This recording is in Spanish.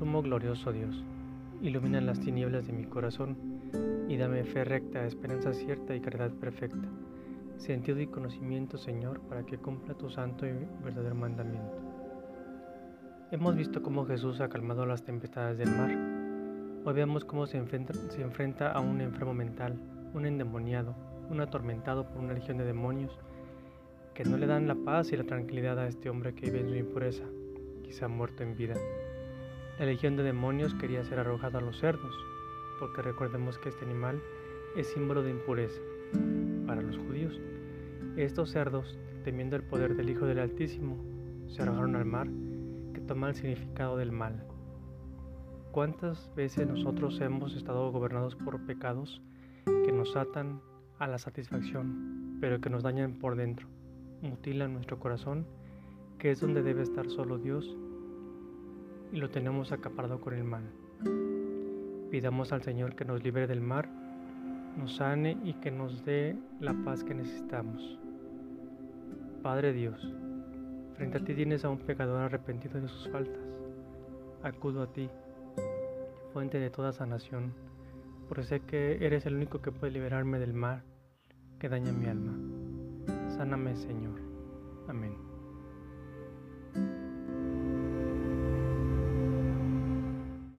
Sumo glorioso Dios, ilumina las tinieblas de mi corazón y dame fe recta, esperanza cierta y caridad perfecta, sentido y conocimiento, Señor, para que cumpla tu santo y verdadero mandamiento. Hemos visto cómo Jesús ha calmado las tempestades del mar. Hoy vemos cómo se enfrenta, se enfrenta a un enfermo mental, un endemoniado, un atormentado por una legión de demonios que no le dan la paz y la tranquilidad a este hombre que vive en su impureza, quizá muerto en vida. La legión de demonios quería ser arrojada a los cerdos, porque recordemos que este animal es símbolo de impureza para los judíos. Estos cerdos, temiendo el poder del Hijo del Altísimo, se arrojaron al mar, que toma el significado del mal. ¿Cuántas veces nosotros hemos estado gobernados por pecados que nos atan a la satisfacción, pero que nos dañan por dentro, mutilan nuestro corazón, que es donde debe estar solo Dios y lo tenemos acaparado con el mal. Pidamos al Señor que nos libre del mar, nos sane y que nos dé la paz que necesitamos. Padre Dios, frente a ti tienes a un pecador arrepentido de sus faltas. Acudo a ti, fuente de toda sanación, porque sé que eres el único que puede liberarme del mal que daña mi alma. Sáname, Señor.